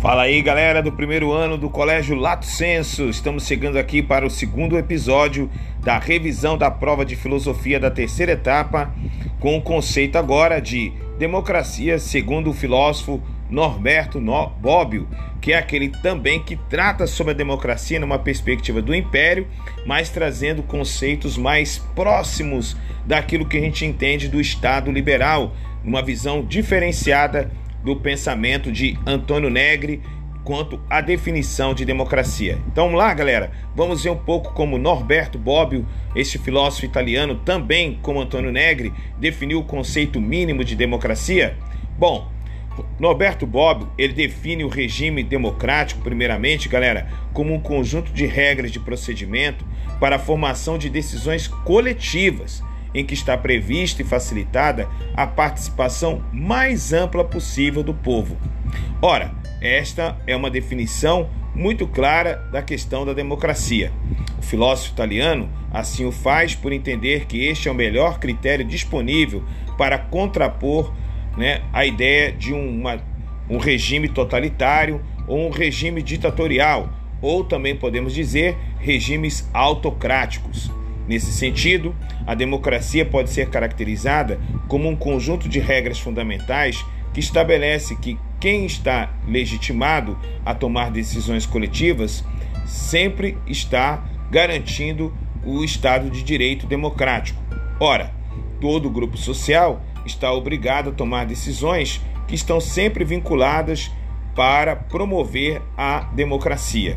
Fala aí, galera do primeiro ano do Colégio Lato Senso. Estamos chegando aqui para o segundo episódio da revisão da prova de filosofia da terceira etapa, com o conceito agora de democracia segundo o filósofo Norberto Bobbio, que é aquele também que trata sobre a democracia numa perspectiva do império, mas trazendo conceitos mais próximos daquilo que a gente entende do Estado liberal, uma visão diferenciada do pensamento de Antônio Negri quanto à definição de democracia. Então vamos lá, galera. Vamos ver um pouco como Norberto Bobbio, este filósofo italiano, também como Antônio Negri, definiu o conceito mínimo de democracia. Bom, Norberto Bobbio, ele define o regime democrático, primeiramente, galera, como um conjunto de regras de procedimento para a formação de decisões coletivas em que está prevista e facilitada a participação mais ampla possível do povo. Ora, esta é uma definição muito clara da questão da democracia. O filósofo italiano assim o faz por entender que este é o melhor critério disponível para contrapor né, a ideia de uma, um regime totalitário ou um regime ditatorial, ou também podemos dizer regimes autocráticos. Nesse sentido, a democracia pode ser caracterizada como um conjunto de regras fundamentais que estabelece que quem está legitimado a tomar decisões coletivas sempre está garantindo o Estado de Direito democrático. Ora, todo grupo social está obrigado a tomar decisões que estão sempre vinculadas para promover a democracia.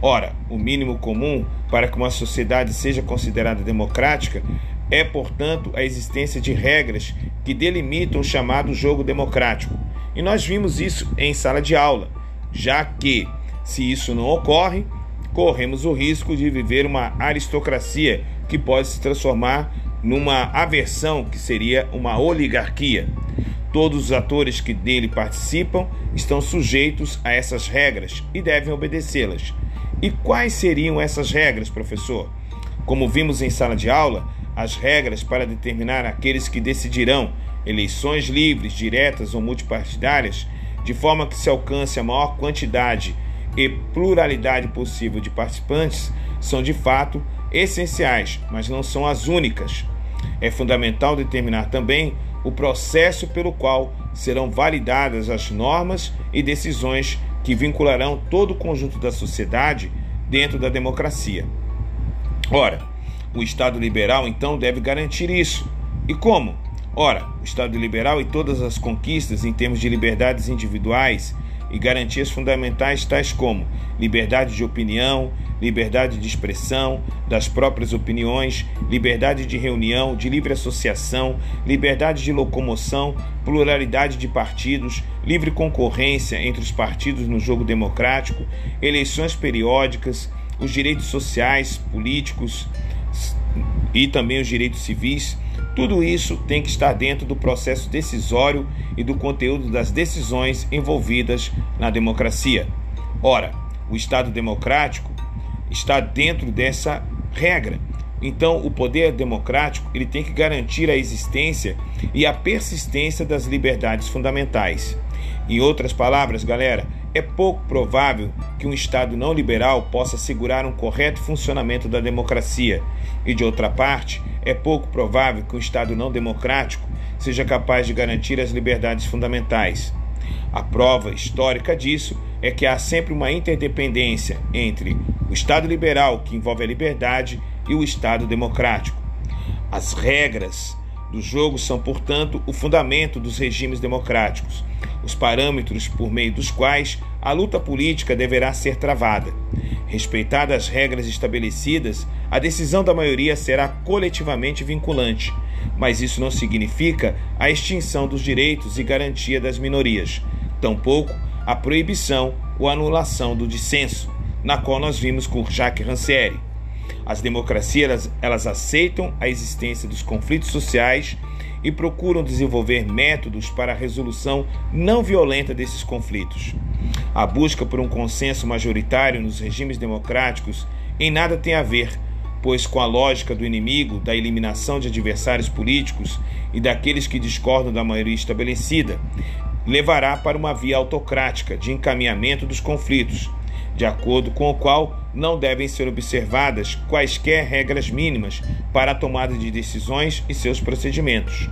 Ora, o mínimo comum para que uma sociedade seja considerada democrática é, portanto, a existência de regras que delimitam o chamado jogo democrático. E nós vimos isso em sala de aula, já que, se isso não ocorre, corremos o risco de viver uma aristocracia que pode se transformar numa aversão que seria uma oligarquia. Todos os atores que dele participam estão sujeitos a essas regras e devem obedecê-las. E quais seriam essas regras, professor? Como vimos em sala de aula, as regras para determinar aqueles que decidirão eleições livres, diretas ou multipartidárias, de forma que se alcance a maior quantidade e pluralidade possível de participantes, são de fato essenciais, mas não são as únicas. É fundamental determinar também o processo pelo qual serão validadas as normas e decisões que vincularão todo o conjunto da sociedade dentro da democracia. Ora, o Estado liberal então deve garantir isso. E como? Ora, o Estado liberal e todas as conquistas em termos de liberdades individuais e garantias fundamentais tais como liberdade de opinião, liberdade de expressão das próprias opiniões, liberdade de reunião, de livre associação, liberdade de locomoção, pluralidade de partidos, livre concorrência entre os partidos no jogo democrático, eleições periódicas, os direitos sociais, políticos e também os direitos civis. Tudo isso tem que estar dentro do processo decisório e do conteúdo das decisões envolvidas na democracia. Ora, o Estado democrático está dentro dessa regra. Então, o poder democrático ele tem que garantir a existência e a persistência das liberdades fundamentais. Em outras palavras, galera, é pouco provável que um Estado não liberal possa assegurar um correto funcionamento da democracia, e de outra parte, é pouco provável que um Estado não democrático seja capaz de garantir as liberdades fundamentais. A prova histórica disso é que há sempre uma interdependência entre o Estado liberal, que envolve a liberdade, e o Estado democrático. As regras do jogo são, portanto, o fundamento dos regimes democráticos, os parâmetros por meio dos quais a luta política deverá ser travada. Respeitadas as regras estabelecidas, a decisão da maioria será coletivamente vinculante, mas isso não significa a extinção dos direitos e garantia das minorias, tampouco a proibição ou anulação do dissenso, na qual nós vimos com Jacques Rancière. As democracias elas, elas aceitam a existência dos conflitos sociais e procuram desenvolver métodos para a resolução não violenta desses conflitos. A busca por um consenso majoritário nos regimes democráticos em nada tem a ver, pois com a lógica do inimigo, da eliminação de adversários políticos e daqueles que discordam da maioria estabelecida, levará para uma via autocrática de encaminhamento dos conflitos, de acordo com o qual não devem ser observadas quaisquer regras mínimas para a tomada de decisões e seus procedimentos.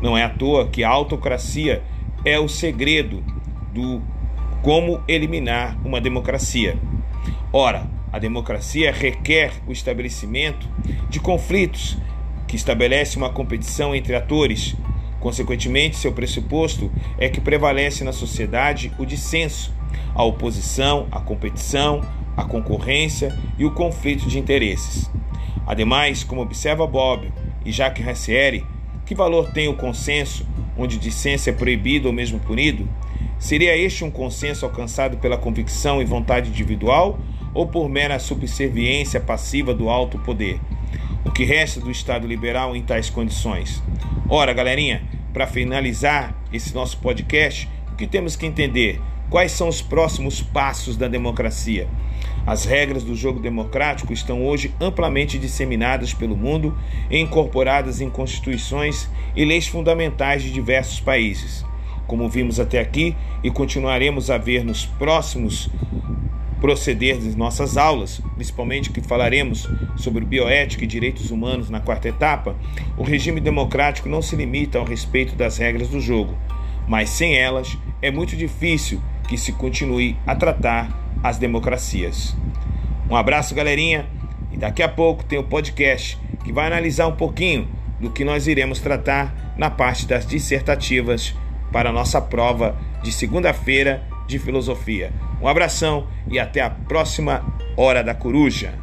Não é à toa que a autocracia é o segredo do como eliminar uma democracia. Ora, a democracia requer o estabelecimento de conflitos que estabelece uma competição entre atores. Consequentemente, seu pressuposto é que prevalece na sociedade o dissenso, a oposição, a competição, a concorrência e o conflito de interesses. Ademais, como observa Bob e Jacques Rancière, que valor tem o consenso, onde dissenso é proibido ou mesmo punido? Seria este um consenso alcançado pela convicção e vontade individual ou por mera subserviência passiva do alto poder? O que resta do Estado liberal em tais condições? Ora, galerinha, para finalizar esse nosso podcast, o que temos que entender? Quais são os próximos passos da democracia? As regras do jogo democrático estão hoje amplamente disseminadas pelo mundo e incorporadas em constituições e leis fundamentais de diversos países. Como vimos até aqui e continuaremos a ver nos próximos proceder de nossas aulas, principalmente que falaremos sobre bioética e direitos humanos na quarta etapa, o regime democrático não se limita ao respeito das regras do jogo, mas sem elas é muito difícil que se continue a tratar as democracias. Um abraço, galerinha, e daqui a pouco tem o podcast que vai analisar um pouquinho do que nós iremos tratar na parte das dissertativas para a nossa prova de segunda-feira de filosofia. Um abração e até a próxima Hora da Coruja.